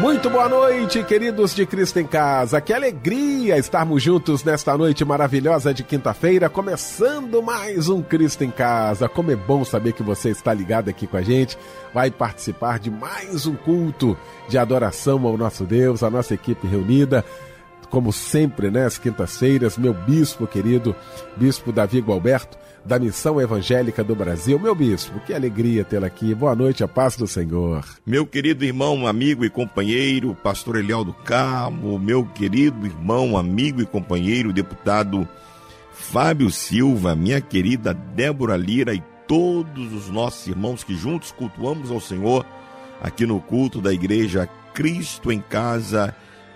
Muito boa noite, queridos de Cristo em Casa. Que alegria estarmos juntos nesta noite maravilhosa de quinta-feira, começando mais um Cristo em Casa. Como é bom saber que você está ligado aqui com a gente, vai participar de mais um culto de adoração ao nosso Deus, a nossa equipe reunida como sempre, né, quintas-feiras, meu bispo querido, bispo Davi Gualberto, da Missão Evangélica do Brasil. Meu bispo, que alegria tê-lo aqui. Boa noite, a paz do Senhor. Meu querido irmão, amigo e companheiro, pastor Eliel do Carmo, meu querido irmão, amigo e companheiro, deputado Fábio Silva, minha querida Débora Lira e todos os nossos irmãos que juntos cultuamos ao Senhor aqui no culto da igreja Cristo em Casa.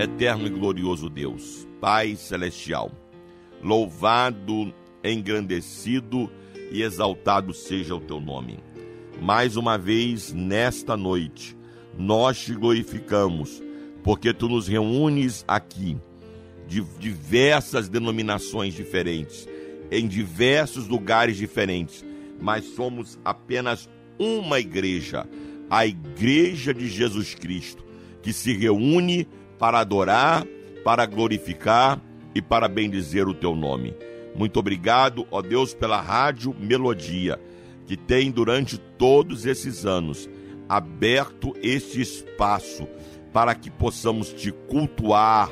Eterno e glorioso Deus, Pai celestial, louvado, engrandecido e exaltado seja o teu nome. Mais uma vez nesta noite, nós te glorificamos, porque tu nos reúnes aqui, de diversas denominações diferentes, em diversos lugares diferentes, mas somos apenas uma igreja, a Igreja de Jesus Cristo, que se reúne para adorar, para glorificar e para bendizer o teu nome. Muito obrigado, ó Deus, pela Rádio Melodia, que tem durante todos esses anos aberto este espaço para que possamos te cultuar,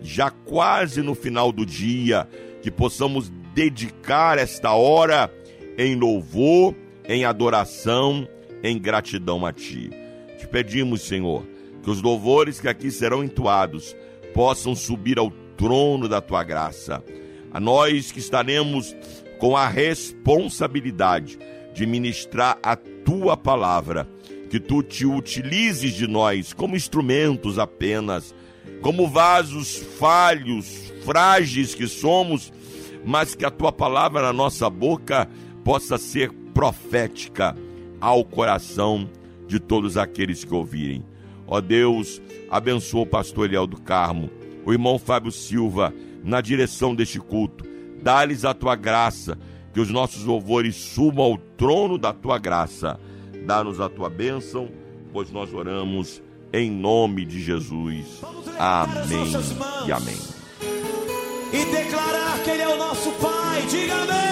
já quase no final do dia, que possamos dedicar esta hora em louvor, em adoração, em gratidão a ti. Te pedimos, Senhor, que os louvores que aqui serão entoados possam subir ao trono da tua graça. A nós que estaremos com a responsabilidade de ministrar a tua palavra, que tu te utilizes de nós como instrumentos apenas, como vasos falhos, frágeis que somos, mas que a tua palavra na nossa boca possa ser profética ao coração de todos aqueles que ouvirem. Ó Deus, abençoa o pastor Eliel do Carmo, o irmão Fábio Silva, na direção deste culto. Dá-lhes a tua graça, que os nossos louvores subam ao trono da tua graça. Dá-nos a tua bênção, pois nós oramos em nome de Jesus. Amém e amém. E declarar que Ele é o nosso Pai, diga amém.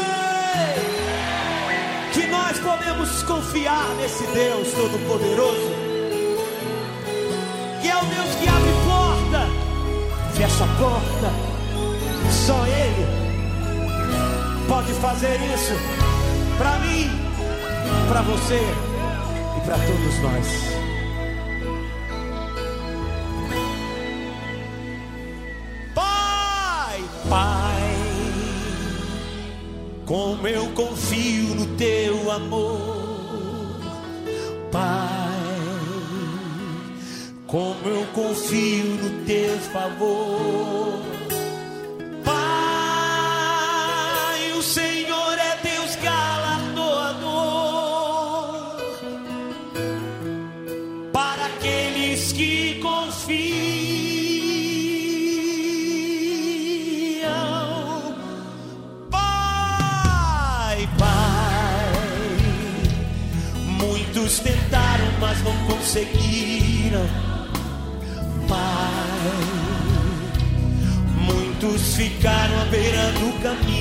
Que nós podemos confiar nesse Deus Todo-Poderoso que é o Deus que abre porta, fecha a porta. Só Ele pode fazer isso para mim, para você e para todos nós. Pai, Pai, como eu confio no Teu amor, Pai como eu confio no teu favor. Pai, o Senhor é Deus galardoador para aqueles que confiam. Pai, Pai, muitos tentaram mas não conseguiram. Ficaram à beira do caminho.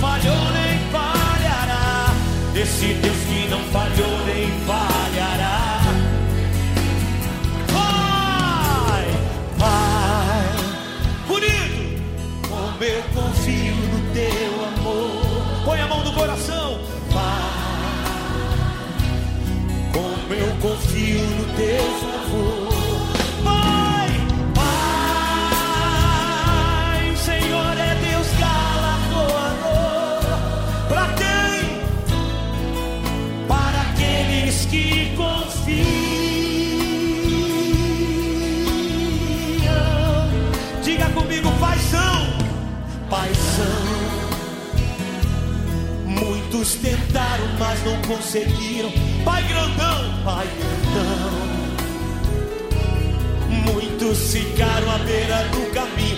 Falhou nem falhará. Desse Deus que não falhou nem falhará. Pai, Pai, bonito, como eu confio no teu amor. Põe a mão no coração, Pai, como eu confio no teu favor. Tentaram, mas não conseguiram. Pai grandão, Pai grandão. Muitos ficaram à beira do caminho.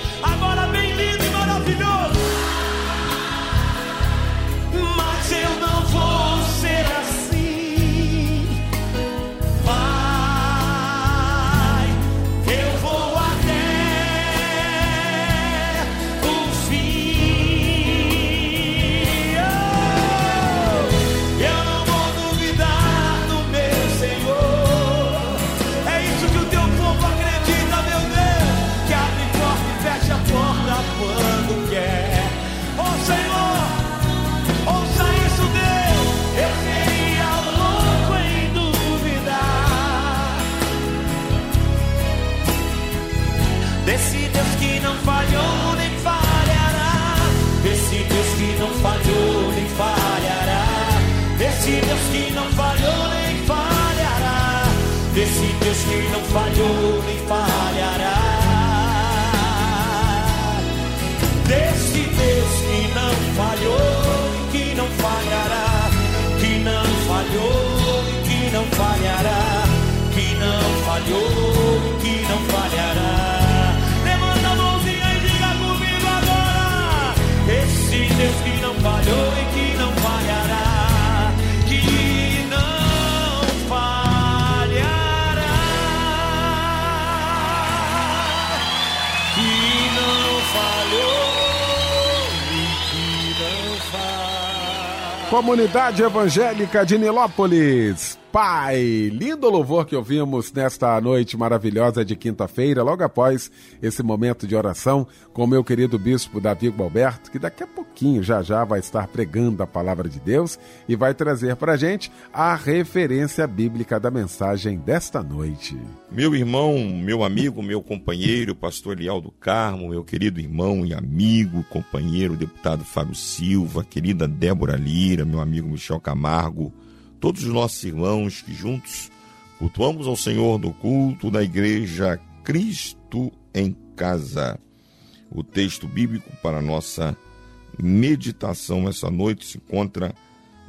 Nem falhará. Desse Deus que não falhou e que não falhará, que não falhou e que não falhará, que não falhou e que não falhará. Levanta a mãozinha e diga comigo agora. Esse Deus que não falhou e Comunidade Evangélica de Nilópolis. Pai. Lindo louvor que ouvimos nesta noite maravilhosa de quinta-feira, logo após esse momento de oração com meu querido bispo Davi Gualberto, que daqui a pouquinho, já já, vai estar pregando a palavra de Deus e vai trazer para gente a referência bíblica da mensagem desta noite. Meu irmão, meu amigo, meu companheiro, pastor Elial do Carmo, meu querido irmão e amigo, companheiro, deputado Fábio Silva, querida Débora Lira, meu amigo Michel Camargo, todos os nossos irmãos que juntos cultuamos ao Senhor no culto da igreja Cristo em Casa. O texto bíblico para nossa meditação essa noite se encontra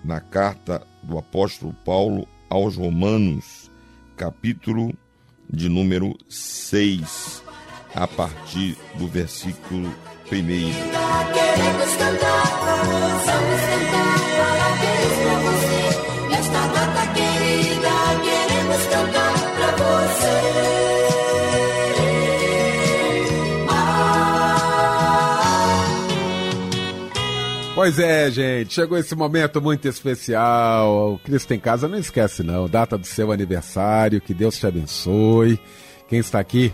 na carta do apóstolo Paulo aos Romanos, capítulo de número 6, a partir do versículo 1. Pois é, gente, chegou esse momento muito especial. O Cristo em Casa não esquece, não. Data do seu aniversário, que Deus te abençoe. Quem está aqui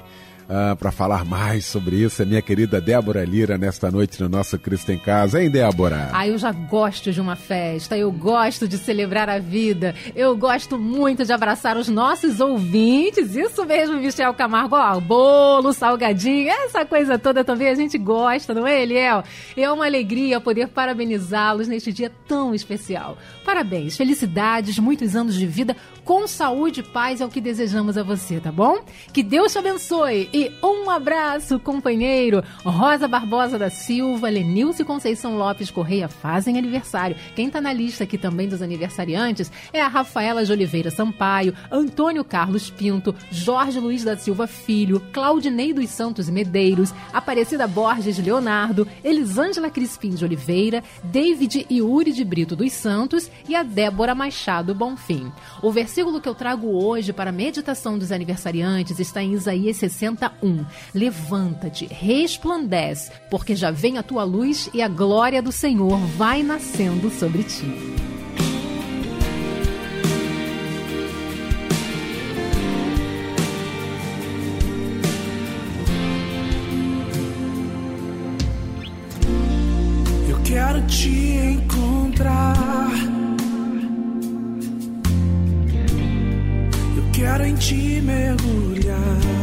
uh, para falar mais sobre isso é minha querida Débora Lira nesta noite no nosso Cristo em Casa. Hein, Débora? Ah, eu já gosto de uma festa, eu gosto de celebrar a vida, eu gosto muito de abraçar os nossos ouvintes. Isso mesmo, Michel Camargo. Ó, bolo, salgadinho, essa coisa toda também a gente gosta, não é, Eliel? É uma alegria poder parabenizá-los neste dia tão especial. Parabéns, felicidades, muitos anos de vida com saúde e paz é o que desejamos a você, tá bom? Que Deus te abençoe e um abraço, companheiro. Rosa Barbosa da Silva, Lenilce Conceição Lopes Correia fazem aniversário. Quem tá na lista aqui também dos aniversariantes é a Rafaela de Oliveira Sampaio, Antônio Carlos Pinto, Jorge Luiz da Silva Filho, Claudinei dos Santos Medeiros, Aparecida Borges Leonardo, Elisângela Crispim de Oliveira, David Yuri de Brito dos Santos e a Débora Machado Bonfim. O versículo versículo que eu trago hoje para a meditação dos aniversariantes está em Isaías 61. Levanta-te, resplandece, porque já vem a tua luz e a glória do Senhor vai nascendo sobre ti. Eu quero te encontrar quero em ti mergulhar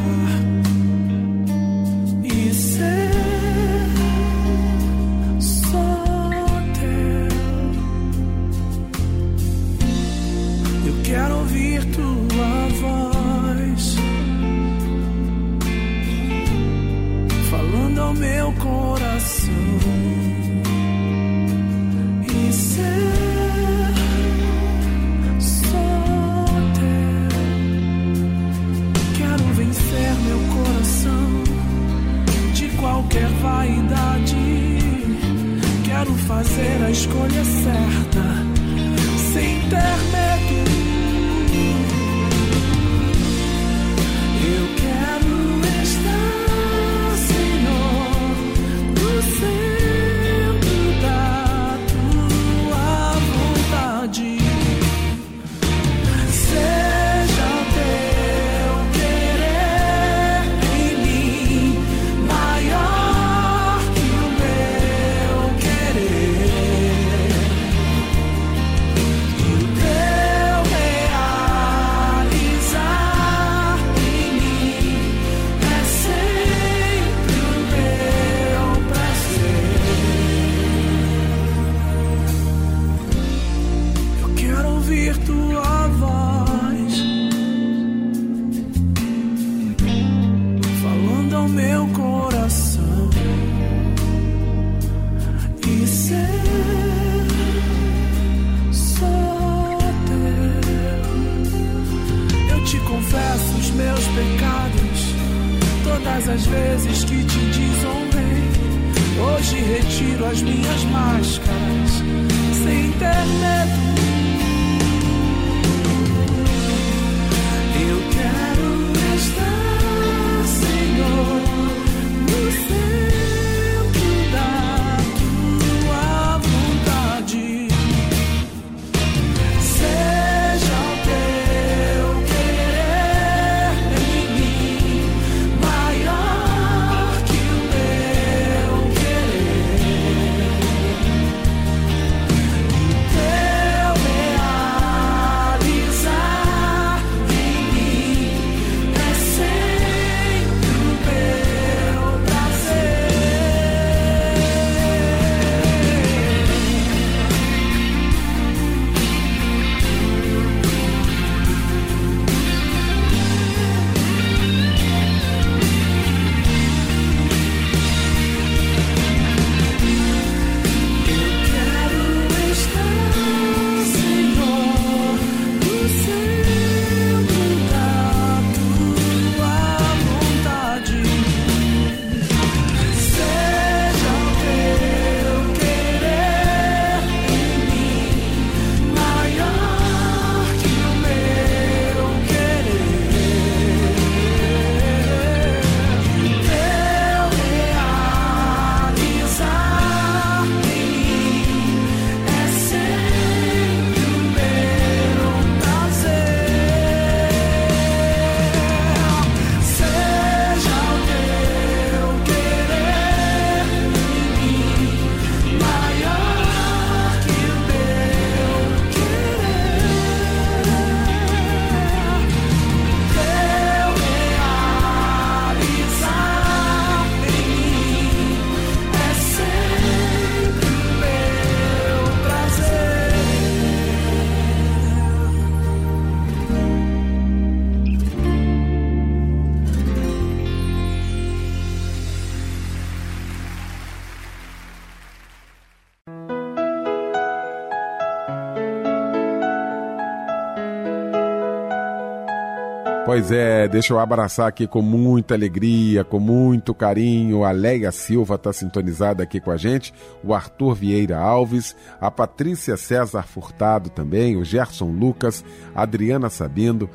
Pois é, deixa eu abraçar aqui com muita alegria, com muito carinho. A Leia Silva está sintonizada aqui com a gente, o Arthur Vieira Alves, a Patrícia César Furtado também, o Gerson Lucas, a Adriana Sabino,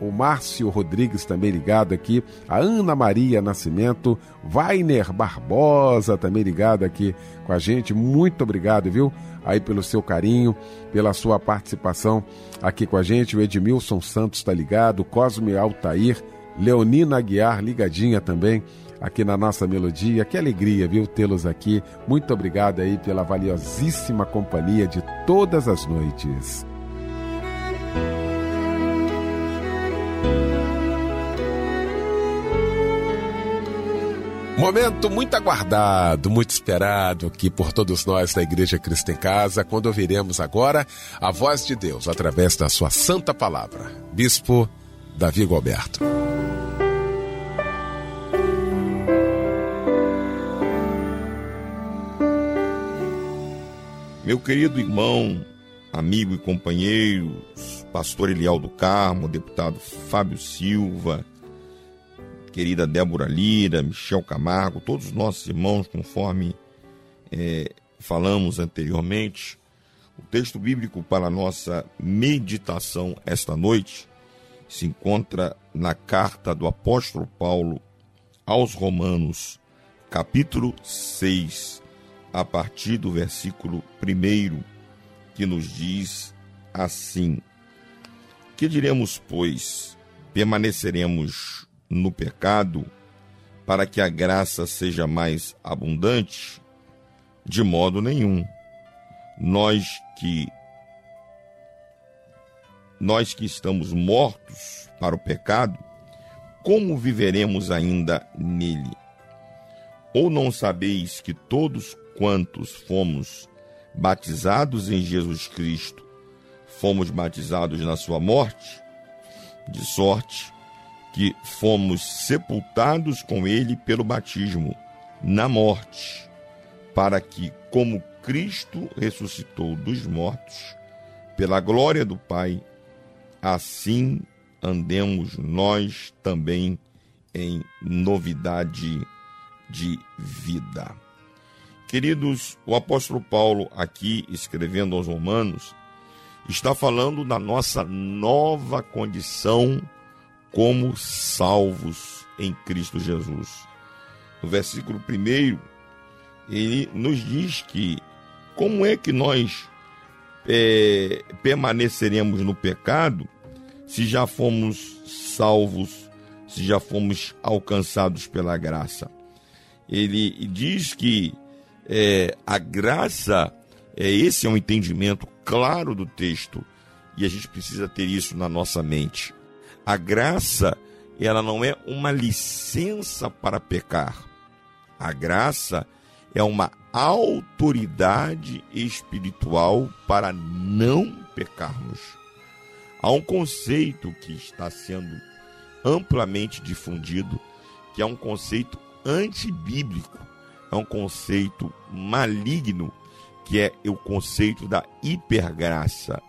o Márcio Rodrigues também ligado aqui, a Ana Maria Nascimento, Vainer Barbosa também ligado aqui com a gente. Muito obrigado, viu? Aí pelo seu carinho, pela sua participação aqui com a gente. O Edmilson Santos está ligado, Cosme Altair, Leonina Aguiar ligadinha também aqui na nossa melodia. Que alegria, viu, tê-los aqui. Muito obrigado aí pela valiosíssima companhia de todas as noites. Momento muito aguardado, muito esperado aqui por todos nós da Igreja Cristo em Casa, quando ouviremos agora a voz de Deus através da sua santa palavra. Bispo Davi Gilberto. Meu querido irmão, amigo e companheiro, pastor Elial do Carmo, deputado Fábio Silva, querida Débora Lira, Michel Camargo, todos os nossos irmãos, conforme é, falamos anteriormente, o texto bíblico para a nossa meditação esta noite se encontra na carta do apóstolo Paulo aos Romanos, capítulo 6, a partir do versículo 1, que nos diz assim: Que diremos, pois? Permaneceremos no pecado para que a graça seja mais abundante? De modo nenhum. Nós que nós que estamos mortos para o pecado, como viveremos ainda nele? Ou não sabeis que todos quantos fomos batizados em Jesus Cristo, fomos batizados na sua morte? De sorte que fomos sepultados com ele pelo batismo na morte, para que, como Cristo ressuscitou dos mortos, pela glória do Pai, assim andemos nós também em novidade de vida. Queridos, o apóstolo Paulo, aqui escrevendo aos Romanos, está falando da nossa nova condição como salvos em Cristo Jesus. No versículo 1, ele nos diz que como é que nós é, permaneceremos no pecado se já fomos salvos, se já fomos alcançados pela graça. Ele diz que é, a graça, é, esse é um entendimento claro do texto, e a gente precisa ter isso na nossa mente. A graça, ela não é uma licença para pecar. A graça é uma autoridade espiritual para não pecarmos. Há um conceito que está sendo amplamente difundido, que é um conceito antibíblico, é um conceito maligno, que é o conceito da hipergraça.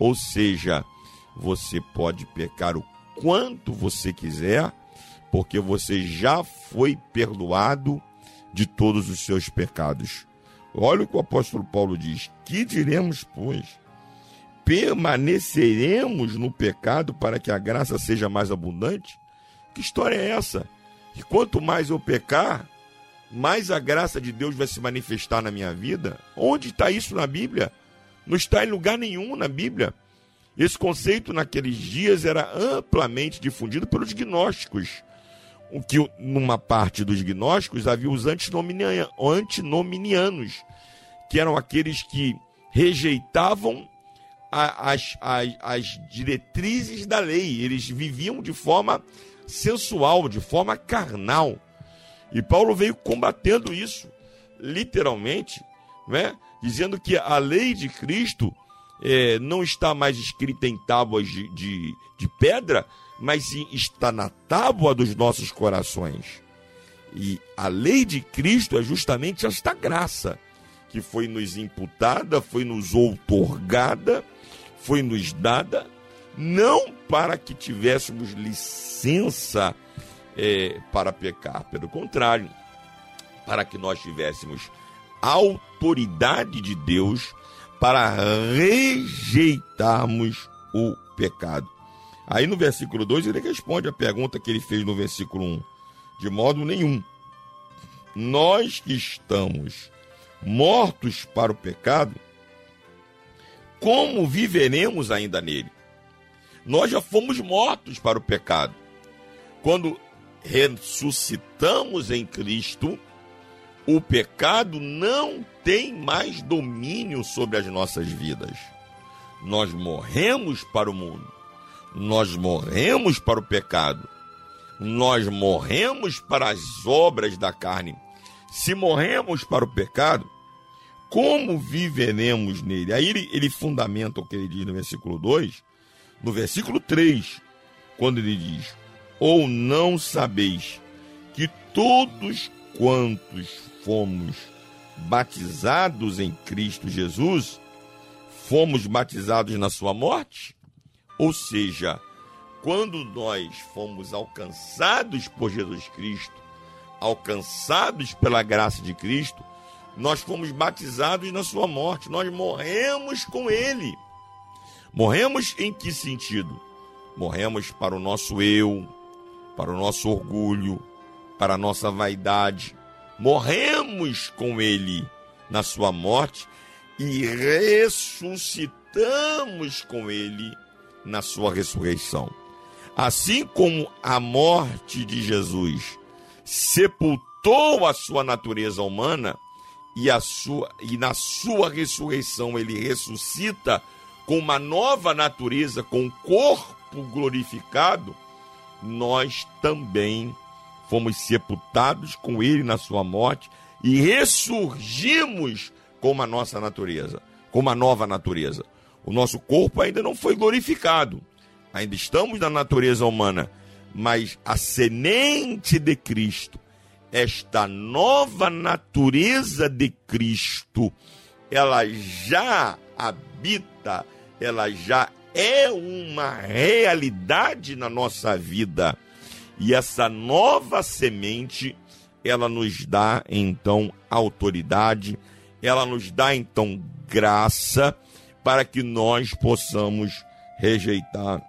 Ou seja, você pode pecar o quanto você quiser, porque você já foi perdoado de todos os seus pecados. Olha o que o apóstolo Paulo diz: Que diremos, pois? Permaneceremos no pecado para que a graça seja mais abundante? Que história é essa? Que quanto mais eu pecar, mais a graça de Deus vai se manifestar na minha vida? Onde está isso na Bíblia? Não está em lugar nenhum na Bíblia. Esse conceito naqueles dias era amplamente difundido pelos gnósticos. O que numa parte dos gnósticos havia os antinominianos, que eram aqueles que rejeitavam as, as, as diretrizes da lei. Eles viviam de forma sensual, de forma carnal. E Paulo veio combatendo isso, literalmente, né? dizendo que a lei de Cristo é, não está mais escrita em tábuas de, de, de pedra, mas sim está na tábua dos nossos corações. E a lei de Cristo é justamente esta graça que foi nos imputada, foi nos outorgada, foi nos dada, não para que tivéssemos licença é, para pecar, pelo contrário, para que nós tivéssemos autoridade de Deus para rejeitarmos o pecado. Aí no versículo 2 ele responde a pergunta que ele fez no versículo 1: de modo nenhum. Nós que estamos mortos para o pecado, como viveremos ainda nele? Nós já fomos mortos para o pecado. Quando ressuscitamos em Cristo, o pecado não tem mais domínio sobre as nossas vidas. Nós morremos para o mundo, nós morremos para o pecado, nós morremos para as obras da carne. Se morremos para o pecado, como viveremos nele? Aí ele, ele fundamenta o que ele diz no versículo 2, no versículo 3, quando ele diz: Ou não sabeis que todos quantos fomos batizados em Cristo Jesus, fomos batizados na sua morte? Ou seja, quando nós fomos alcançados por Jesus Cristo, alcançados pela graça de Cristo, nós fomos batizados na sua morte, nós morremos com ele. Morremos em que sentido? Morremos para o nosso eu, para o nosso orgulho, para a nossa vaidade. Morremos com ele na sua morte e ressuscitamos com ele na sua ressurreição. Assim como a morte de Jesus sepultou a sua natureza humana, e, a sua, e na sua ressurreição ele ressuscita com uma nova natureza, com um corpo glorificado, nós também fomos sepultados com ele na sua morte e ressurgimos com uma nossa natureza, com uma nova natureza. O nosso corpo ainda não foi glorificado, ainda estamos na natureza humana, mas a semente de Cristo, esta nova natureza de Cristo, ela já habita, ela já é uma realidade na nossa vida. E essa nova semente, ela nos dá então autoridade, ela nos dá então graça para que nós possamos rejeitar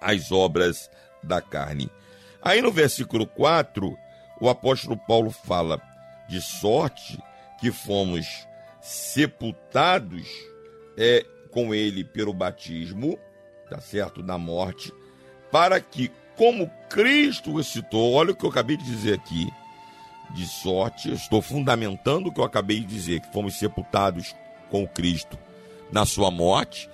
as obras da carne. Aí no versículo 4, o apóstolo Paulo fala de sorte que fomos sepultados é, com ele pelo batismo, tá certo, na morte, para que, como Cristo ressuscitou, olha o que eu acabei de dizer aqui, de sorte, eu estou fundamentando o que eu acabei de dizer, que fomos sepultados com Cristo na sua morte,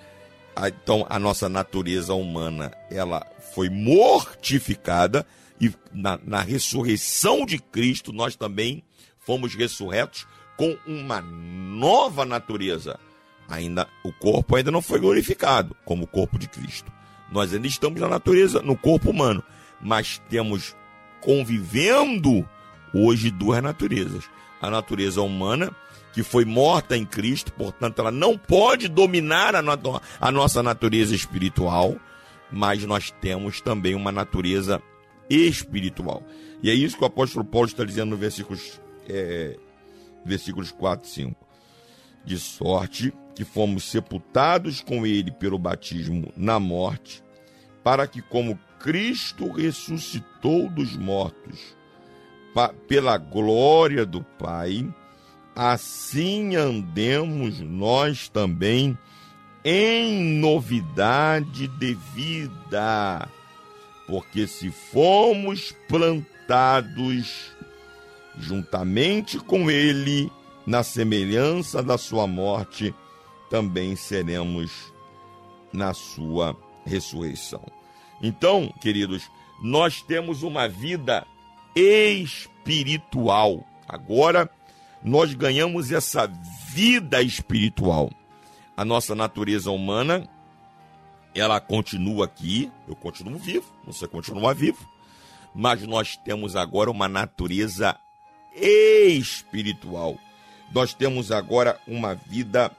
então a nossa natureza humana, ela foi mortificada, e na, na ressurreição de Cristo nós também fomos ressurretos com uma nova natureza. Ainda o corpo ainda não foi glorificado como o corpo de Cristo. Nós ainda estamos na natureza, no corpo humano, mas temos convivendo hoje duas naturezas. A natureza humana, que foi morta em Cristo, portanto, ela não pode dominar a, no a nossa natureza espiritual, mas nós temos também uma natureza espiritual. E é isso que o apóstolo Paulo está dizendo no versículos, é, versículos 4 e 5. De sorte que fomos sepultados com ele pelo batismo na morte, para que, como Cristo ressuscitou dos mortos, pela glória do Pai, assim andemos nós também em novidade de vida. Porque se fomos plantados juntamente com ele na semelhança da sua morte, também seremos na sua ressurreição. Então, queridos, nós temos uma vida espiritual. Agora, nós ganhamos essa vida espiritual. A nossa natureza humana ela continua aqui, eu continuo vivo, você continua vivo, mas nós temos agora uma natureza espiritual. Nós temos agora uma vida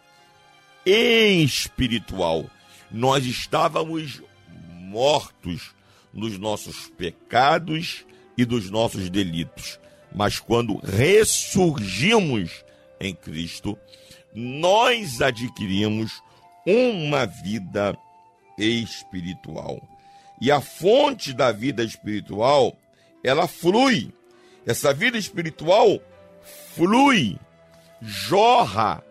espiritual. Nós estávamos mortos nos nossos pecados e dos nossos delitos. Mas quando ressurgimos em Cristo, nós adquirimos uma vida espiritual. E a fonte da vida espiritual, ela flui. Essa vida espiritual flui, jorra.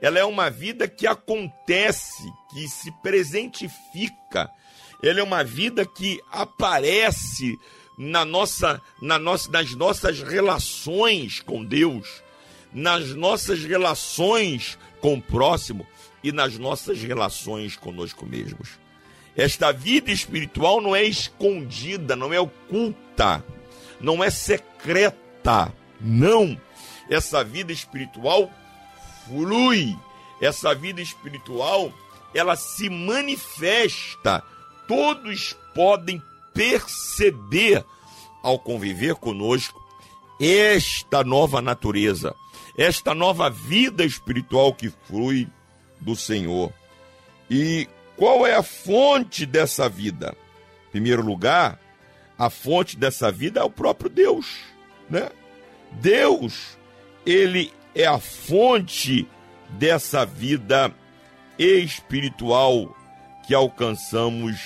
Ela é uma vida que acontece, que se presentifica. Ela é uma vida que aparece na nossa, na nossa, nas nossas relações com Deus, nas nossas relações com o próximo e nas nossas relações conosco mesmos. Esta vida espiritual não é escondida, não é oculta, não é secreta. Não. Essa vida espiritual flui. Essa vida espiritual, ela se manifesta. Todos podem perceber ao conviver conosco esta nova natureza, esta nova vida espiritual que flui do Senhor. E qual é a fonte dessa vida? Em primeiro lugar, a fonte dessa vida é o próprio Deus, né? Deus, ele é a fonte dessa vida espiritual que alcançamos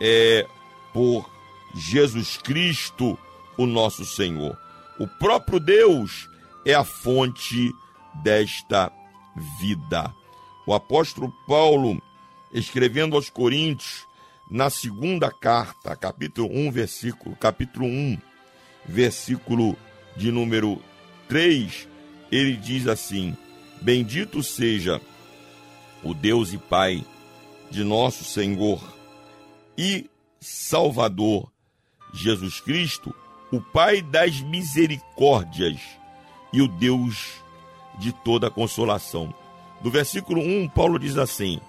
é, por Jesus Cristo, o nosso Senhor. O próprio Deus é a fonte desta vida. O apóstolo Paulo escrevendo aos Coríntios, na segunda carta, capítulo 1, versículo, capítulo 1, versículo de número 3, ele diz assim: Bendito seja o Deus e Pai de nosso Senhor e Salvador Jesus Cristo, o Pai das misericórdias e o Deus de toda consolação. Do versículo 1, Paulo diz assim: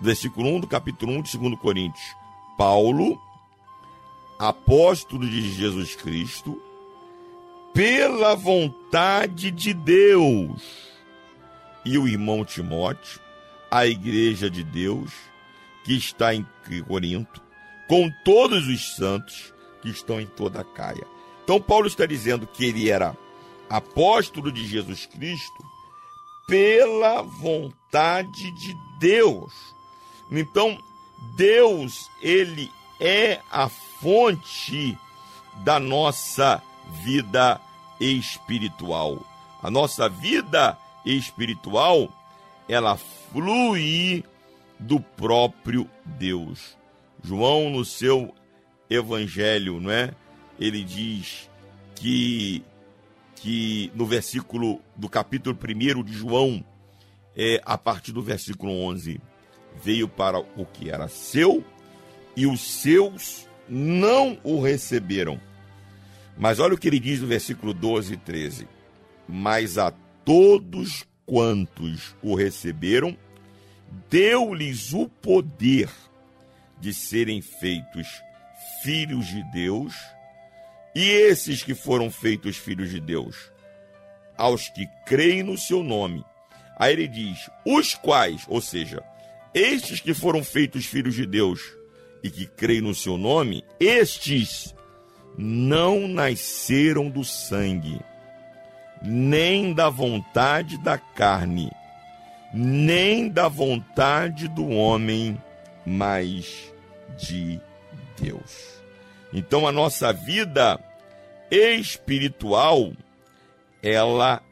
versículo 1 do capítulo 1 de 2 Coríntios. Paulo, apóstolo de Jesus Cristo, pela vontade de Deus, e o irmão Timóteo, a igreja de Deus, que está em Corinto, com todos os santos que estão em toda a Caia. Então, Paulo está dizendo que ele era apóstolo de Jesus Cristo pela vontade de Deus então, Deus, ele é a fonte da nossa vida espiritual. A nossa vida espiritual, ela flui do próprio Deus. João, no seu evangelho, não é? Ele diz que, que no versículo do capítulo 1 de João, é, a partir do versículo 11, veio para o que era seu e os seus não o receberam. Mas olha o que ele diz no versículo 12 e 13: Mas a todos quantos o receberam, deu-lhes o poder de serem feitos filhos de Deus, e esses que foram feitos filhos de Deus, aos que creem no seu nome. Aí ele diz: os quais, ou seja, estes que foram feitos filhos de Deus e que creem no seu nome, estes não nasceram do sangue, nem da vontade da carne, nem da vontade do homem, mas de Deus. Então a nossa vida espiritual, ela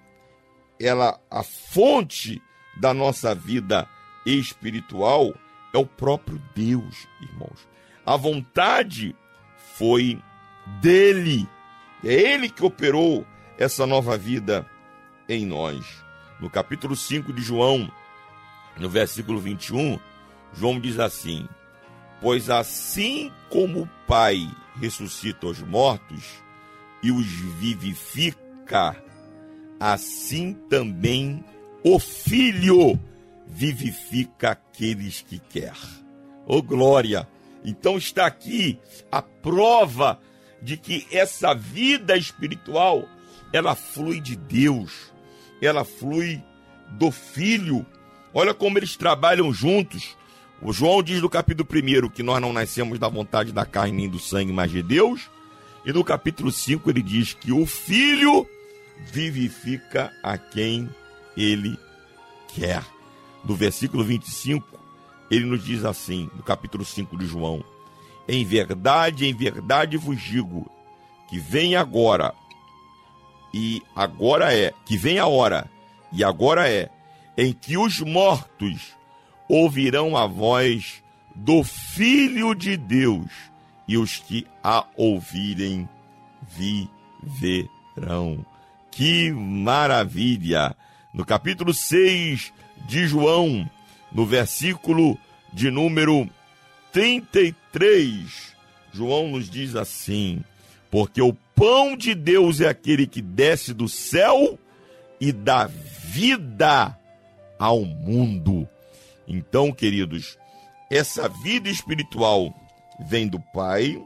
ela a fonte da nossa vida espiritual é o próprio Deus, irmãos. A vontade foi dele. É ele que operou essa nova vida em nós. No capítulo 5 de João, no versículo 21, João diz assim: Pois assim como o Pai ressuscita os mortos e os vivifica, assim também o Filho vivifica aqueles que quer. Oh glória! Então está aqui a prova de que essa vida espiritual, ela flui de Deus, ela flui do Filho. Olha como eles trabalham juntos. O João diz no capítulo 1 que nós não nascemos da vontade da carne nem do sangue, mas de Deus. E no capítulo 5 ele diz que o Filho vivifica a quem ele quer. No versículo 25, ele nos diz assim, no capítulo 5 de João: Em verdade, em verdade vos digo que vem agora, e agora é, que vem a hora, e agora é, em que os mortos ouvirão a voz do Filho de Deus, e os que a ouvirem viverão. Que maravilha! No capítulo 6 de João, no versículo de número 33, João nos diz assim: Porque o pão de Deus é aquele que desce do céu e dá vida ao mundo. Então, queridos, essa vida espiritual vem do Pai,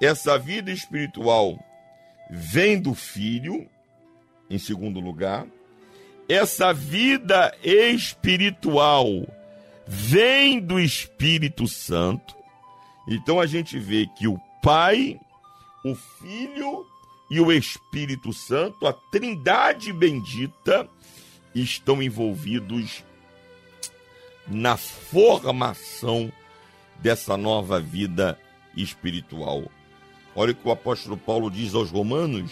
essa vida espiritual vem do Filho, em segundo lugar, essa vida espiritual vem do Espírito Santo. Então a gente vê que o Pai, o Filho e o Espírito Santo, a Trindade bendita, estão envolvidos na formação dessa nova vida espiritual. Olha o que o apóstolo Paulo diz aos Romanos,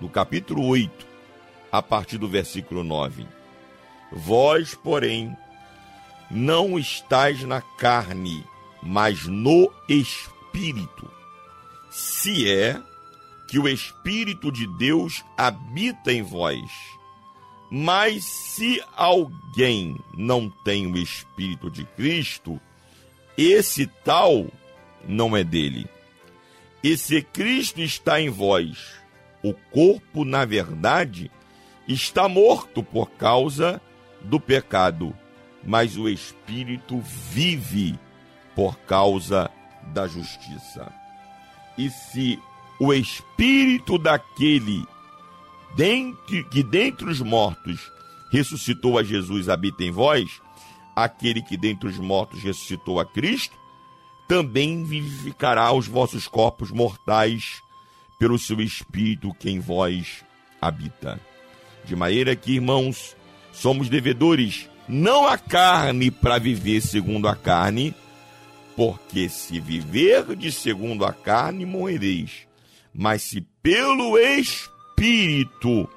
no capítulo 8, a partir do versículo 9: Vós, porém, não estáis na carne, mas no espírito. Se é que o espírito de Deus habita em vós. Mas se alguém não tem o espírito de Cristo, esse tal não é dele. E se Cristo está em vós, o corpo, na verdade, está morto por causa do pecado, mas o espírito vive por causa da justiça. E se o espírito daquele que dentre os mortos ressuscitou a Jesus habita em vós, aquele que dentre os mortos ressuscitou a Cristo, também vivificará os vossos corpos mortais pelo seu espírito que em vós habita. De maneira que, irmãos, somos devedores não a carne para viver segundo a carne, porque se viver de segundo a carne, morrereis. Mas se pelo Espírito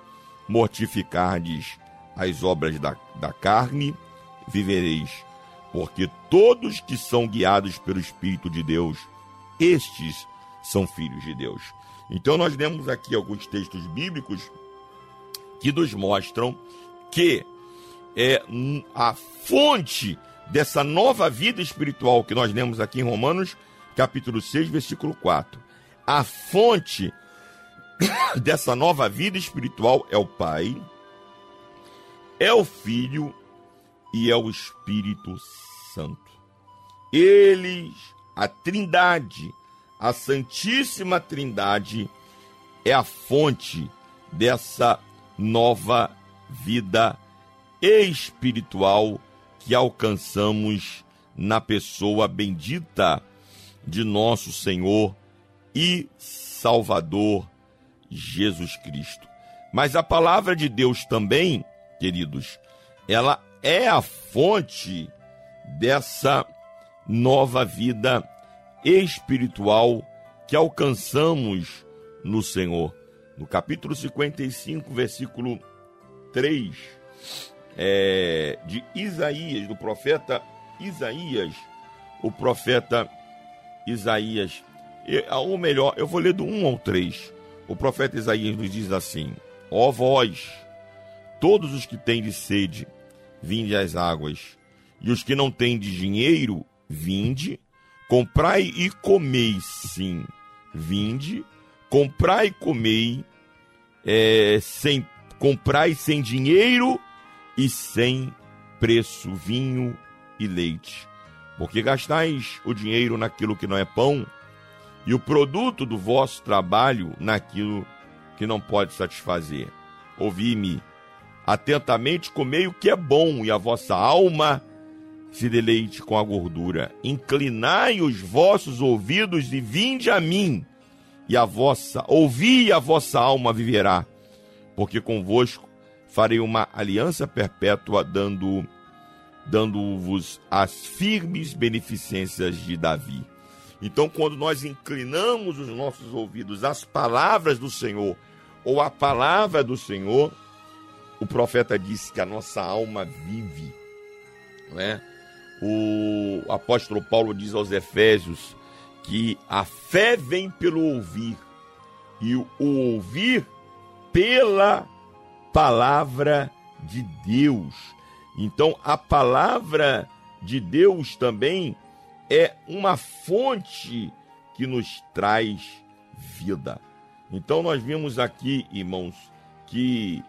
mortificardes as obras da, da carne, vivereis. Porque todos que são guiados pelo Espírito de Deus, estes são filhos de Deus. Então, nós lemos aqui alguns textos bíblicos que nos mostram que é a fonte dessa nova vida espiritual que nós lemos aqui em Romanos, capítulo 6, versículo 4. A fonte dessa nova vida espiritual é o Pai, é o Filho e é o Espírito Santo. Eles, a Trindade, a Santíssima Trindade, é a fonte dessa nova vida espiritual que alcançamos na pessoa bendita de nosso Senhor e Salvador Jesus Cristo. Mas a palavra de Deus também, queridos, ela é a fonte dessa nova vida espiritual que alcançamos no Senhor no capítulo 55, versículo 3, é, de Isaías, do profeta Isaías, o profeta Isaías, ou melhor, eu vou ler do 1 ao 3. O profeta Isaías nos diz assim: Ó vós, todos os que têm de sede, vinde às águas, e os que não têm de dinheiro, vinde, comprai e comei, sim, vinde, comprai e comei, é, sem comprai sem dinheiro e sem preço vinho e leite. Porque gastais o dinheiro naquilo que não é pão e o produto do vosso trabalho naquilo que não pode satisfazer. Ouvi-me atentamente, comei o que é bom e a vossa alma se deleite com a gordura. Inclinai os vossos ouvidos e vinde a mim, e a vossa, ouvi a vossa alma viverá, porque convosco farei uma aliança perpétua, dando dando-vos as firmes beneficências de Davi. Então, quando nós inclinamos os nossos ouvidos às palavras do Senhor, ou à palavra do Senhor, o profeta disse que a nossa alma vive. Né? O apóstolo Paulo diz aos Efésios que a fé vem pelo ouvir, e o ouvir pela palavra de Deus. Então, a palavra de Deus também é uma fonte que nos traz vida. Então, nós vimos aqui, irmãos, que,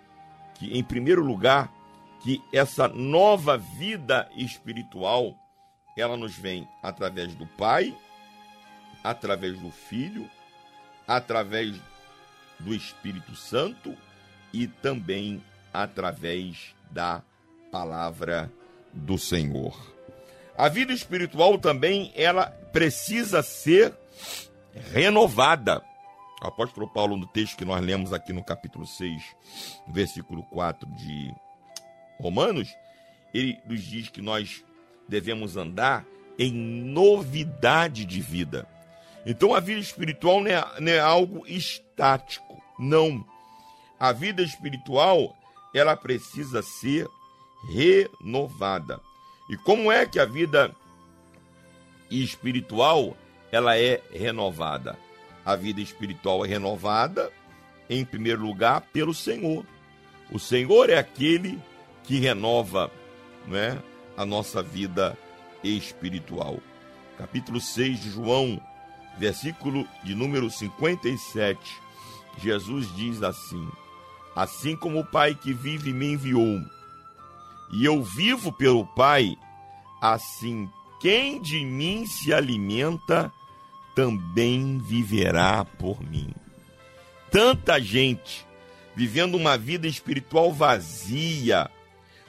que em primeiro lugar, que essa nova vida espiritual, ela nos vem através do Pai, através do Filho, através do Espírito Santo e também através da palavra do Senhor. A vida espiritual também ela precisa ser renovada. O apóstolo Paulo, no texto que nós lemos aqui no capítulo 6, versículo 4 de Romanos, ele nos diz que nós devemos andar em novidade de vida. Então a vida espiritual não é, não é algo estático, não. A vida espiritual, ela precisa ser renovada. E como é que a vida espiritual ela é renovada? A vida espiritual é renovada, em primeiro lugar, pelo Senhor. O Senhor é aquele que renova né, a nossa vida espiritual. Capítulo 6 de João, versículo de número 57, Jesus diz assim: Assim como o Pai que vive me enviou, e eu vivo pelo Pai, assim quem de mim se alimenta também viverá por mim. Tanta gente vivendo uma vida espiritual vazia,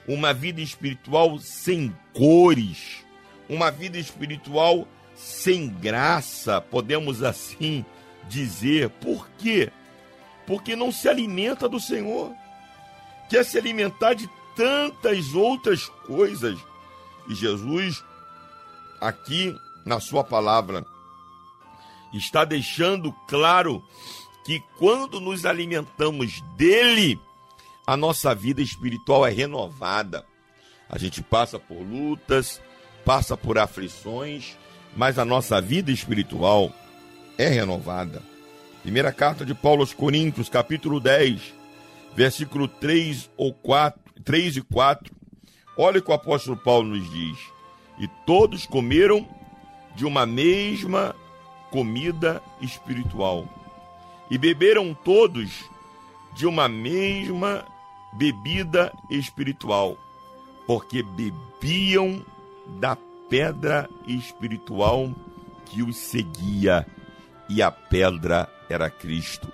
uma vida espiritual sem cores, uma vida espiritual sem graça, podemos assim dizer. Por quê? Porque não se alimenta do Senhor. Quer se alimentar de tantas outras coisas. E Jesus, aqui na Sua palavra, está deixando claro que quando nos alimentamos dele, a nossa vida espiritual é renovada. A gente passa por lutas, passa por aflições, mas a nossa vida espiritual é renovada. Primeira carta de Paulo aos Coríntios, capítulo 10, versículo 3 ou 4, 3 e 4. Olha o que o apóstolo Paulo nos diz: "E todos comeram de uma mesma comida espiritual, e beberam todos de uma mesma bebida espiritual, porque bebiam da pedra espiritual que os seguia, e a pedra era Cristo.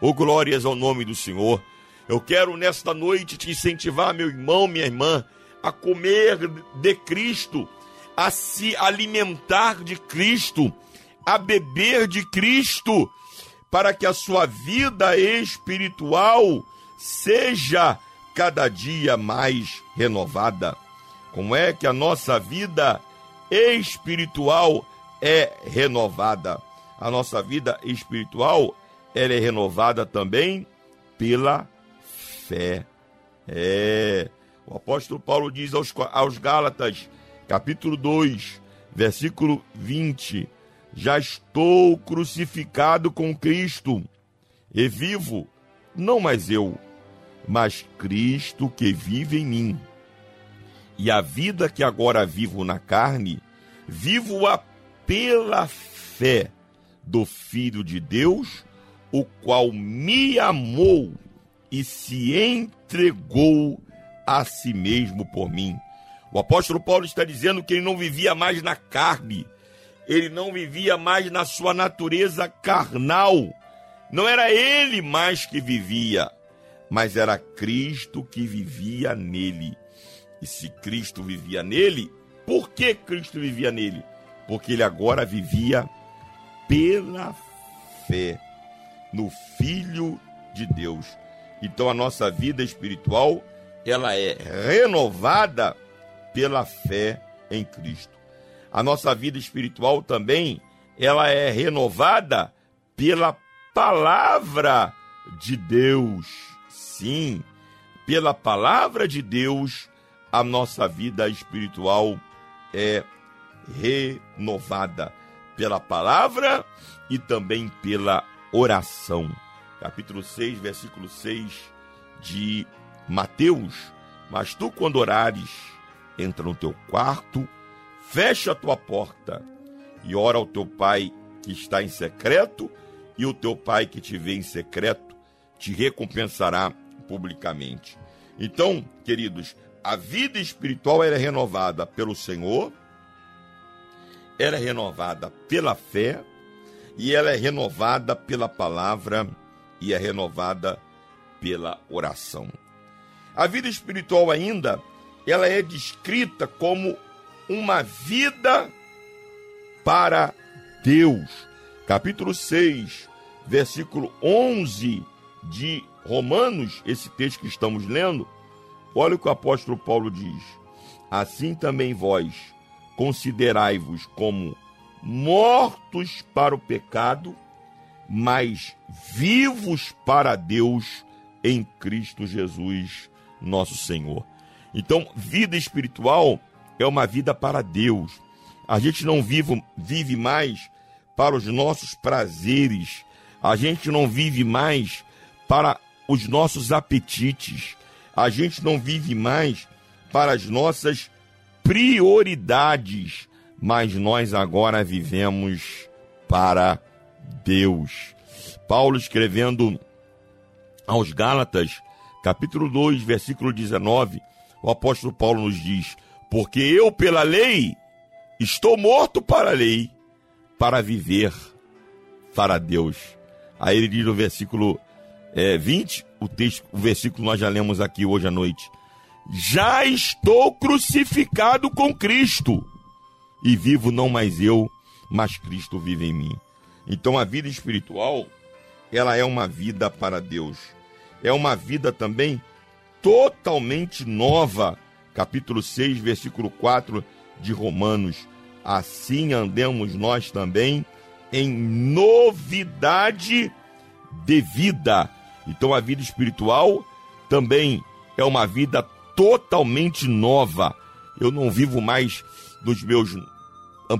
Oh, glórias ao nome do Senhor. Eu quero nesta noite te incentivar, meu irmão, minha irmã, a comer de Cristo, a se alimentar de Cristo, a beber de Cristo, para que a sua vida espiritual seja cada dia mais renovada. Como é que a nossa vida espiritual é renovada? A nossa vida espiritual ela é renovada também pela fé. É. O apóstolo Paulo diz aos, aos Gálatas, capítulo 2, versículo 20: Já estou crucificado com Cristo, e vivo, não mais eu, mas Cristo que vive em mim. E a vida que agora vivo na carne, vivo-a pela fé do Filho de Deus, o qual me amou e se entregou a si mesmo por mim. O apóstolo Paulo está dizendo que ele não vivia mais na carne, ele não vivia mais na sua natureza carnal. Não era ele mais que vivia, mas era Cristo que vivia nele. E se Cristo vivia nele, por que Cristo vivia nele? Porque ele agora vivia pela fé no Filho de Deus. Então a nossa vida espiritual, ela é renovada pela fé em Cristo. A nossa vida espiritual também, ela é renovada pela palavra de Deus. Sim, pela palavra de Deus, a nossa vida espiritual é renovada pela palavra e também pela oração. Capítulo 6, versículo 6 de Mateus. Mas tu, quando orares, entra no teu quarto, fecha a tua porta e ora ao teu pai que está em secreto, e o teu pai que te vê em secreto te recompensará publicamente. Então, queridos, a vida espiritual era renovada pelo Senhor, era renovada pela fé e ela é renovada pela palavra e é renovada pela oração. A vida espiritual ainda, ela é descrita como uma vida para Deus. Capítulo 6, versículo 11 de Romanos, esse texto que estamos lendo, olha o que o apóstolo Paulo diz: Assim também vós considerai-vos como mortos para o pecado, mas vivos para Deus em Cristo Jesus, nosso Senhor. Então, vida espiritual é uma vida para Deus. A gente não vive, vive mais para os nossos prazeres, a gente não vive mais para os nossos apetites, a gente não vive mais para as nossas prioridades, mas nós agora vivemos para Deus. Paulo escrevendo aos Gálatas, capítulo 2, versículo 19, o apóstolo Paulo nos diz: Porque eu, pela lei, estou morto para a lei, para viver para Deus. Aí ele diz no versículo é, 20, o texto, o versículo nós já lemos aqui hoje à noite. Já estou crucificado com Cristo e vivo não mais eu, mas Cristo vive em mim. Então a vida espiritual, ela é uma vida para Deus. É uma vida também totalmente nova. Capítulo 6, versículo 4 de Romanos. Assim andemos nós também em novidade de vida. Então a vida espiritual também é uma vida totalmente nova. Eu não vivo mais nos meus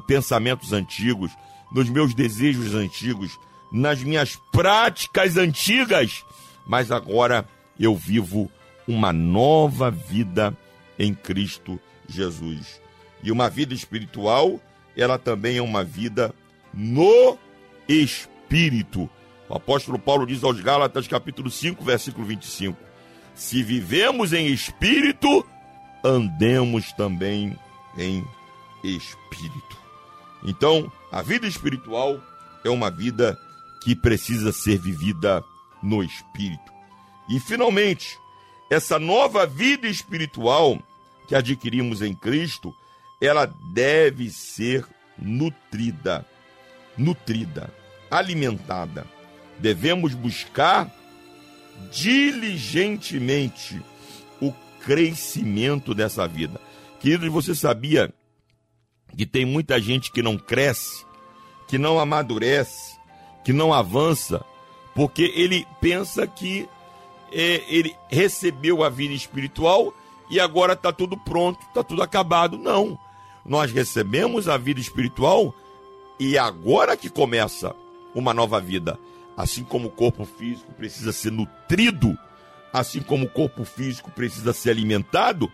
pensamentos antigos, nos meus desejos antigos, nas minhas práticas antigas, mas agora eu vivo uma nova vida em Cristo Jesus. E uma vida espiritual, ela também é uma vida no espírito. O apóstolo Paulo diz aos Gálatas, capítulo 5, versículo 25: Se vivemos em espírito, andemos também em espírito. Então, a vida espiritual é uma vida que precisa ser vivida no espírito. E finalmente, essa nova vida espiritual que adquirimos em Cristo, ela deve ser nutrida, nutrida, alimentada. Devemos buscar diligentemente o crescimento dessa vida. Queridos, você sabia que tem muita gente que não cresce, que não amadurece, que não avança, porque ele pensa que é, ele recebeu a vida espiritual e agora está tudo pronto, está tudo acabado. Não. Nós recebemos a vida espiritual e agora que começa uma nova vida. Assim como o corpo físico precisa ser nutrido, assim como o corpo físico precisa ser alimentado,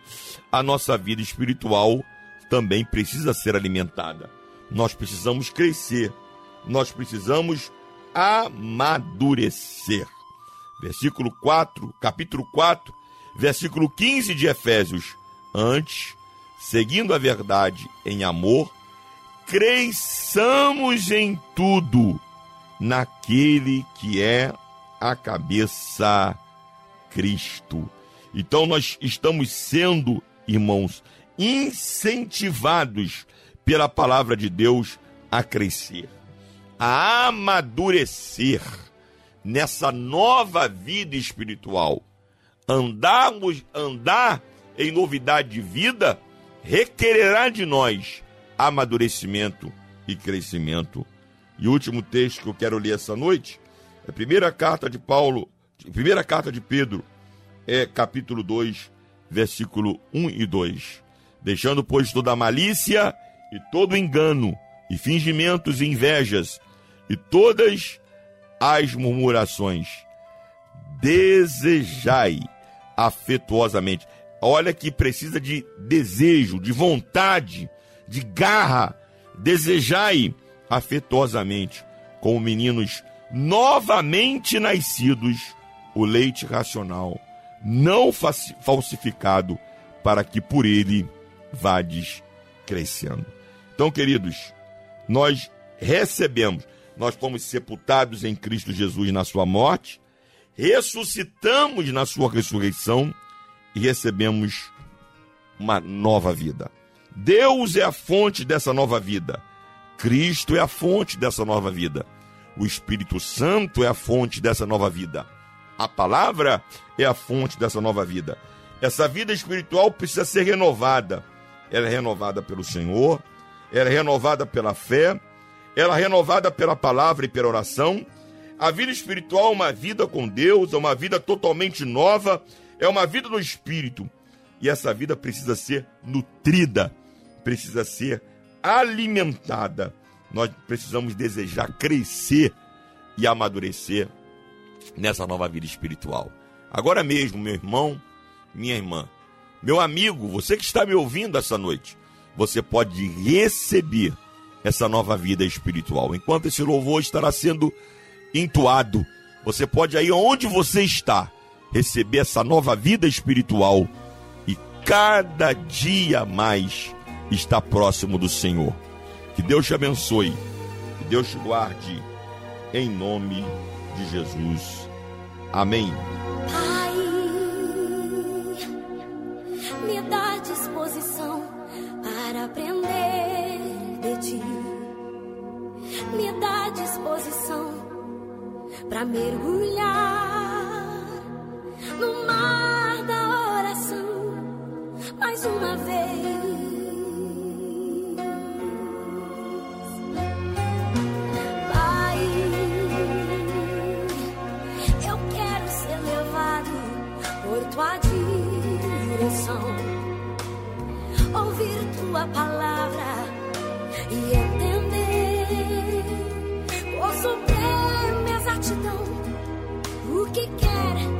a nossa vida espiritual também precisa ser alimentada. Nós precisamos crescer, nós precisamos amadurecer. Versículo 4, capítulo 4, versículo 15 de Efésios. Antes, seguindo a verdade em amor, cresçamos em tudo naquele que é a cabeça Cristo. Então nós estamos sendo, irmãos, incentivados pela palavra de Deus a crescer, a amadurecer nessa nova vida espiritual. Andarmos, andar em novidade de vida requererá de nós amadurecimento e crescimento. E último texto que eu quero ler essa noite é a primeira carta de Paulo, primeira carta de Pedro, é capítulo 2, versículo 1 e 2. Deixando, pois, toda malícia e todo engano, e fingimentos e invejas, e todas as murmurações. Desejai afetuosamente. Olha que precisa de desejo, de vontade, de garra. Desejai afetuosamente, como meninos novamente nascidos, o leite racional, não falsificado, para que por ele vades crescendo. Então, queridos, nós recebemos, nós fomos sepultados em Cristo Jesus na sua morte, ressuscitamos na sua ressurreição e recebemos uma nova vida. Deus é a fonte dessa nova vida. Cristo é a fonte dessa nova vida. O Espírito Santo é a fonte dessa nova vida. A palavra é a fonte dessa nova vida. Essa vida espiritual precisa ser renovada. Ela é renovada pelo Senhor, ela é renovada pela fé, ela é renovada pela palavra e pela oração. A vida espiritual é uma vida com Deus, é uma vida totalmente nova, é uma vida no espírito. E essa vida precisa ser nutrida, precisa ser alimentada. Nós precisamos desejar crescer e amadurecer nessa nova vida espiritual. Agora mesmo, meu irmão, minha irmã, meu amigo, você que está me ouvindo essa noite, você pode receber essa nova vida espiritual. Enquanto esse louvor estará sendo entoado, você pode aí onde você está receber essa nova vida espiritual e cada dia mais estar próximo do Senhor. Que Deus te abençoe, que Deus te guarde, em nome de Jesus. Amém. Pai, me dá disposição para aprender de ti. Me dá disposição para mergulhar no mar da oração mais uma vez. Tua palavra e entender. Com suprema exatidão o que quer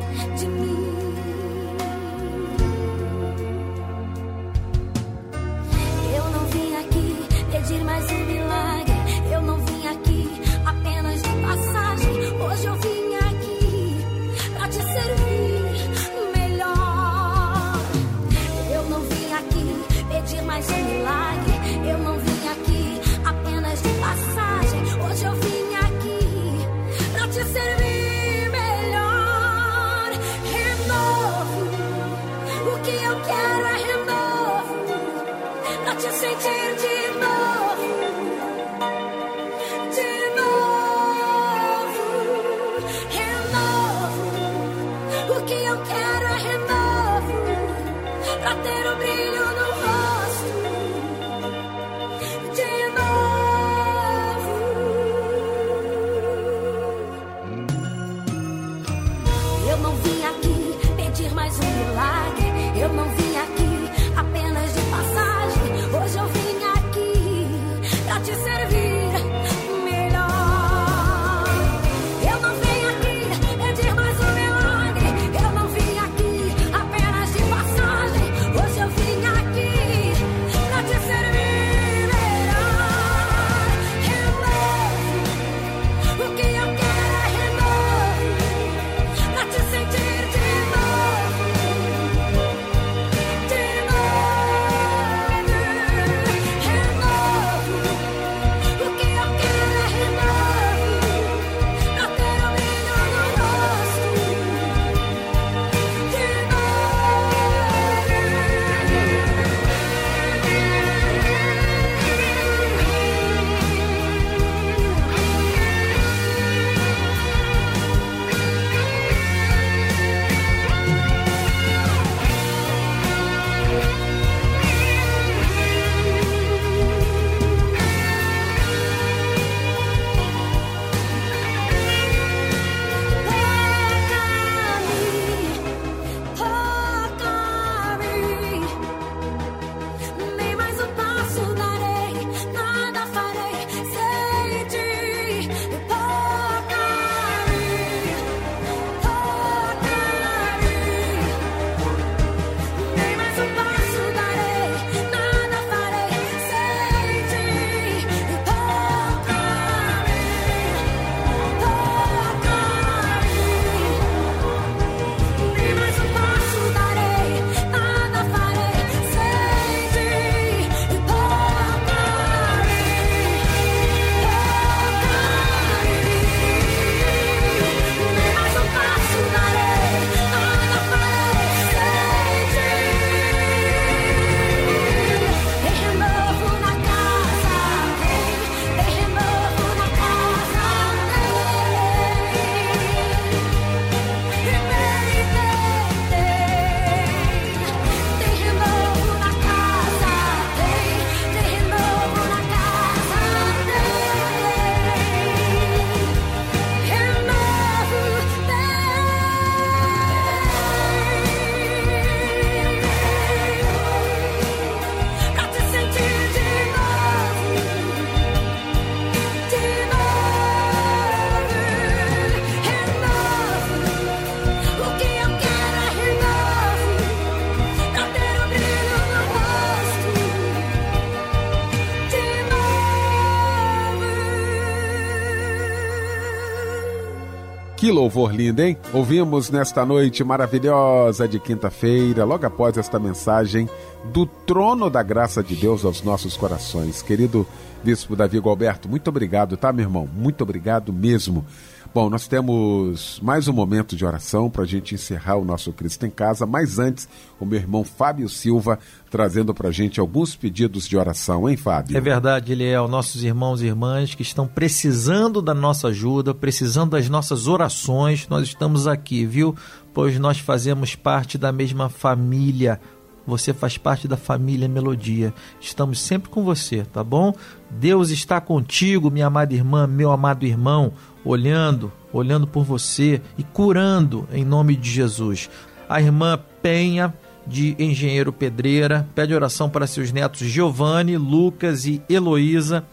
Que louvor lindo, hein? Ouvimos nesta noite maravilhosa de quinta-feira, logo após esta mensagem do trono da graça de Deus aos nossos corações. Querido Bispo Davi Galberto, muito obrigado, tá, meu irmão? Muito obrigado mesmo. Bom, nós temos mais um momento de oração para a gente encerrar o nosso Cristo em Casa, mas antes, o meu irmão Fábio Silva trazendo para a gente alguns pedidos de oração, hein, Fábio? É verdade, ele é nossos irmãos e irmãs que estão precisando da nossa ajuda, precisando das nossas orações. Nós estamos aqui, viu? Pois nós fazemos parte da mesma família. Você faz parte da família Melodia. Estamos sempre com você, tá bom? Deus está contigo, minha amada irmã, meu amado irmão olhando, olhando por você e curando em nome de Jesus. A irmã Penha, de Engenheiro Pedreira, pede oração para seus netos Giovanni, Lucas e Heloísa.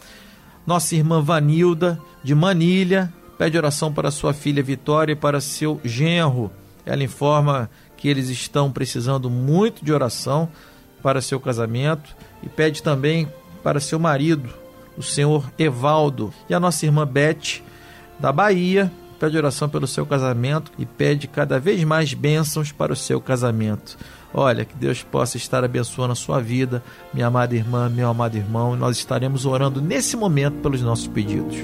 Nossa irmã Vanilda, de Manilha, pede oração para sua filha Vitória e para seu genro. Ela informa que eles estão precisando muito de oração para seu casamento e pede também para seu marido, o senhor Evaldo. E a nossa irmã Beth, da Bahia, pede oração pelo seu casamento e pede cada vez mais bênçãos para o seu casamento. Olha, que Deus possa estar abençoando a sua vida, minha amada irmã, meu amado irmão. Nós estaremos orando nesse momento pelos nossos pedidos.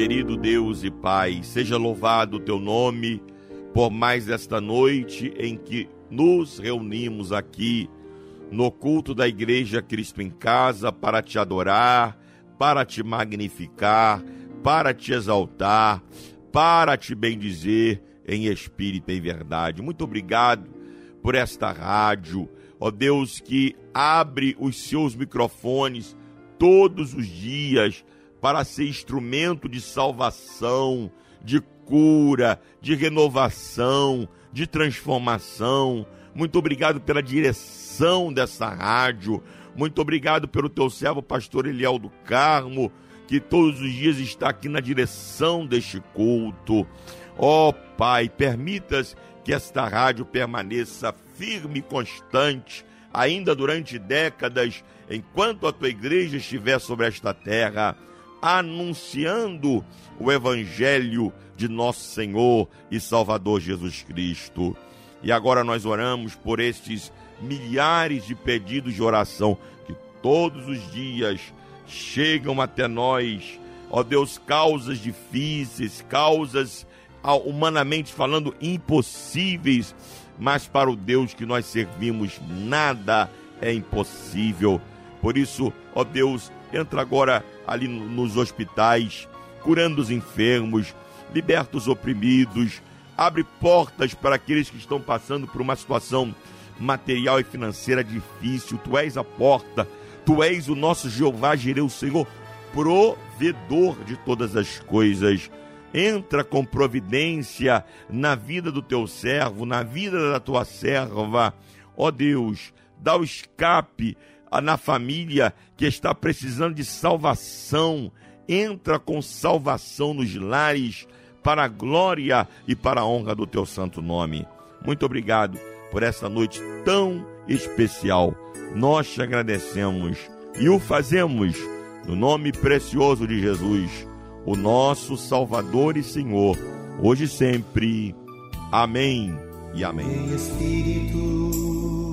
Querido Deus e Pai, seja louvado o teu nome por mais esta noite em que nos reunimos aqui no culto da Igreja Cristo em Casa para te adorar, para te magnificar, para te exaltar, para te bendizer em espírito e em verdade. Muito obrigado por esta rádio, ó Deus, que abre os seus microfones todos os dias para ser instrumento de salvação, de cura, de renovação, de transformação. Muito obrigado pela direção dessa rádio. Muito obrigado pelo teu servo, pastor Eliel do Carmo, que todos os dias está aqui na direção deste culto. Ó oh, Pai, permitas que esta rádio permaneça firme e constante, ainda durante décadas, enquanto a tua igreja estiver sobre esta terra, anunciando o evangelho de nosso Senhor e Salvador Jesus Cristo. E agora nós oramos por estes milhares de pedidos de oração que todos os dias chegam até nós. Ó Deus, causas difíceis, causas ah, humanamente falando impossíveis, mas para o Deus que nós servimos nada é impossível. Por isso, ó Deus, entra agora ali nos hospitais, curando os enfermos, liberta os oprimidos, abre portas para aqueles que estão passando por uma situação material e financeira difícil. Tu és a porta, tu és o nosso Jeová Jireu, Senhor, provedor de todas as coisas. Entra com providência na vida do teu servo, na vida da tua serva. Ó Deus, dá o escape na família que está precisando de salvação. Entra com salvação nos lares para a glória e para a honra do teu santo nome. Muito obrigado por essa noite tão especial. Nós te agradecemos e o fazemos no nome precioso de Jesus, o nosso Salvador e Senhor, hoje e sempre. Amém e amém. Espírito,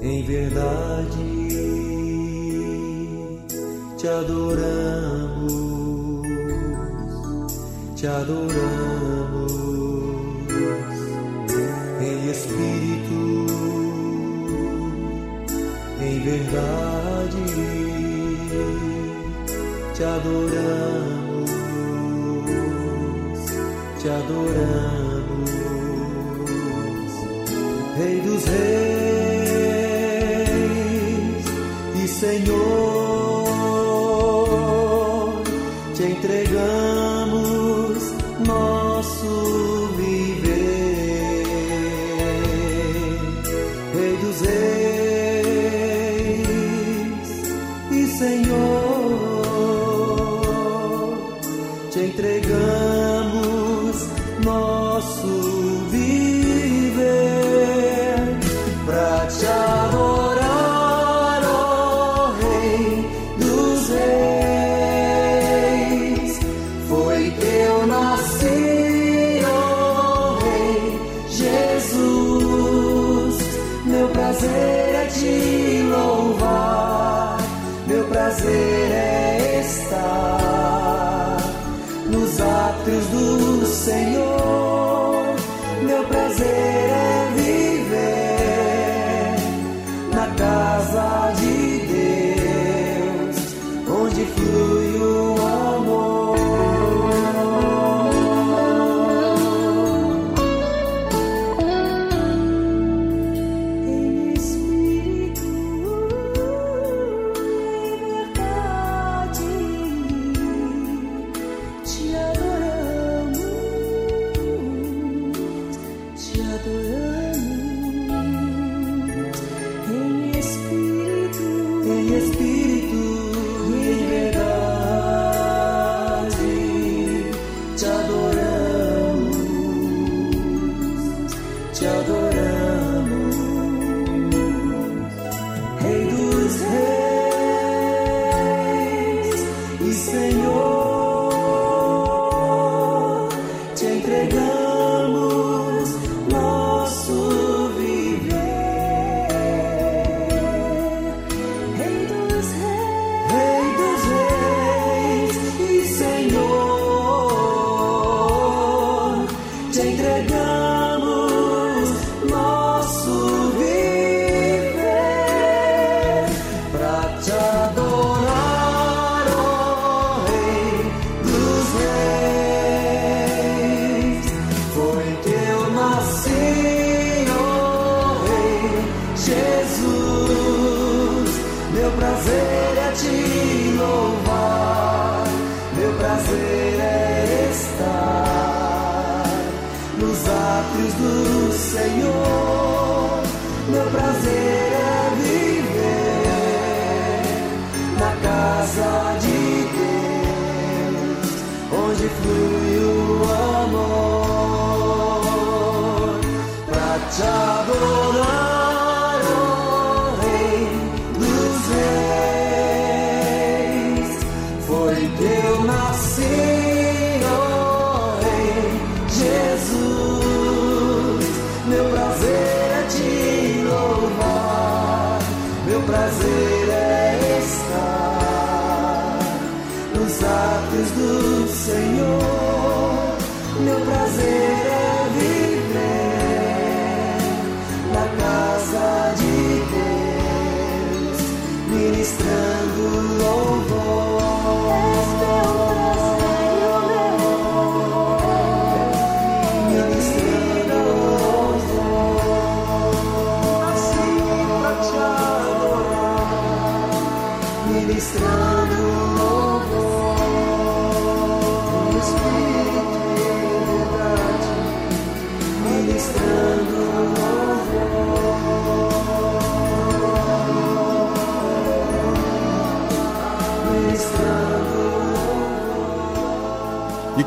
em verdade, te adoramos te adoramos em espírito, em verdade, te adoramos, te adoramos, Rei dos Reis Senhor, te entregamos nosso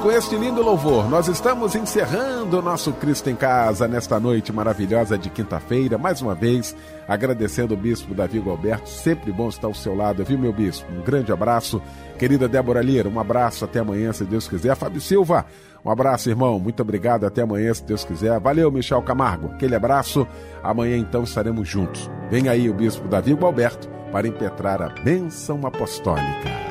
com este lindo louvor, nós estamos encerrando o nosso Cristo em Casa nesta noite maravilhosa de quinta-feira. Mais uma vez, agradecendo o Bispo Davi Alberto. Sempre bom estar ao seu lado, viu, meu Bispo? Um grande abraço. Querida Débora Lira, um abraço. Até amanhã, se Deus quiser. Fábio Silva, um abraço, irmão. Muito obrigado. Até amanhã, se Deus quiser. Valeu, Michel Camargo. Aquele abraço. Amanhã, então, estaremos juntos. Vem aí o Bispo Davi Alberto para impetrar a bênção apostólica.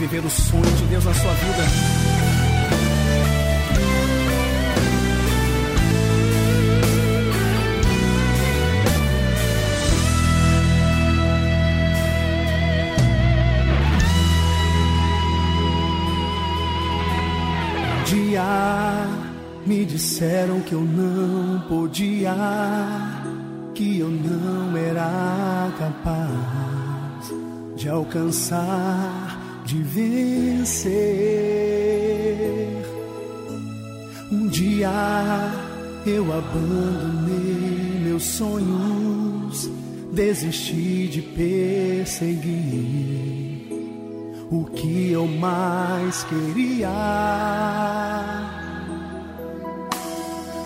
viver o sonho de Deus na sua vida. Dia Me disseram que eu não podia, que eu não era capaz de alcançar de vencer. Um dia eu abandonei meus sonhos, desisti de perseguir o que eu mais queria.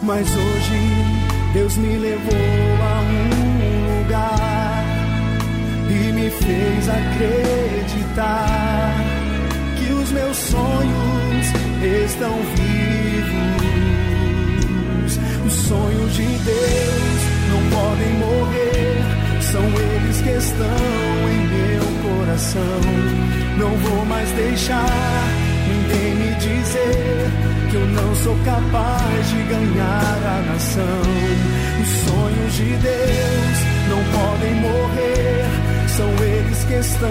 Mas hoje Deus me levou a me fez acreditar que os meus sonhos estão vivos. Os sonhos de Deus não podem morrer, são eles que estão em meu coração. Não vou mais deixar ninguém me dizer que eu não sou capaz de ganhar a nação. Os sonhos de Deus não podem morrer, são eles que estão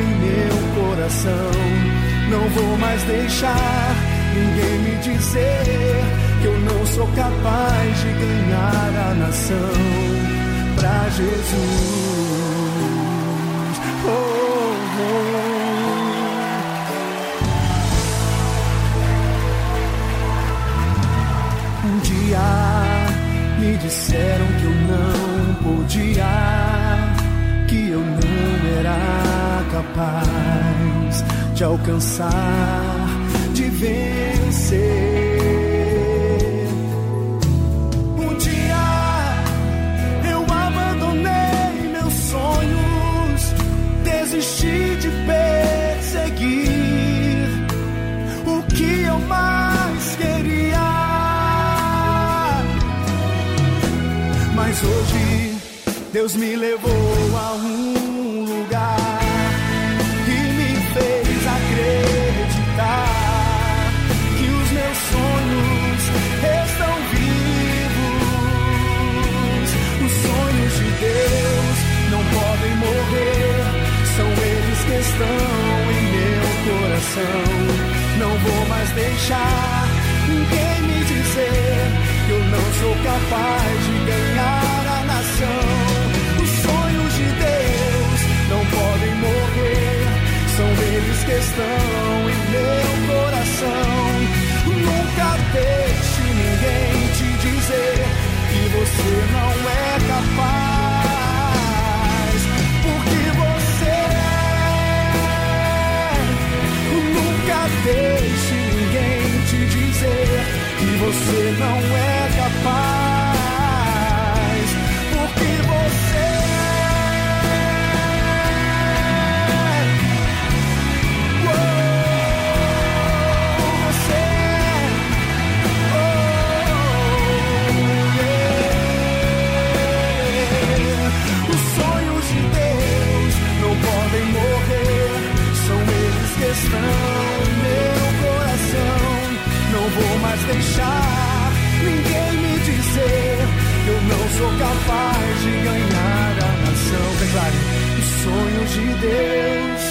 em meu coração. Não vou mais deixar ninguém me dizer que eu não sou capaz de ganhar a nação pra Jesus. Oh, oh. Um dia me disseram que eu não podia, que eu não era capaz de alcançar, de vencer. Um dia eu abandonei meus sonhos, desisti de perseguir o que eu mais queria. Mas hoje Deus me levou a um estão em meu coração. Não vou mais deixar ninguém me dizer que eu não sou capaz de não é capaz, porque você é. Deus não podem morrer, são eles que estão sou capaz de ganhar a nação. Declare os sonhos de Deus.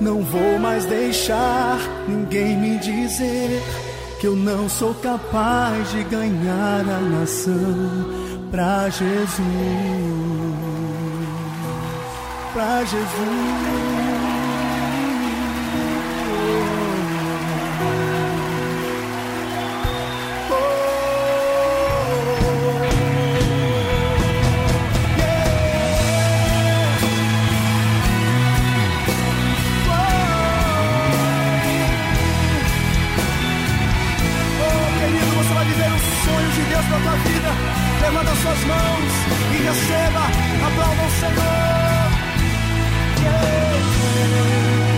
Não vou mais deixar ninguém me dizer que eu não sou capaz de ganhar a nação pra Jesus. Pra Oh, Levanta as suas mãos e receba. Aplauda o Senhor. Yeah.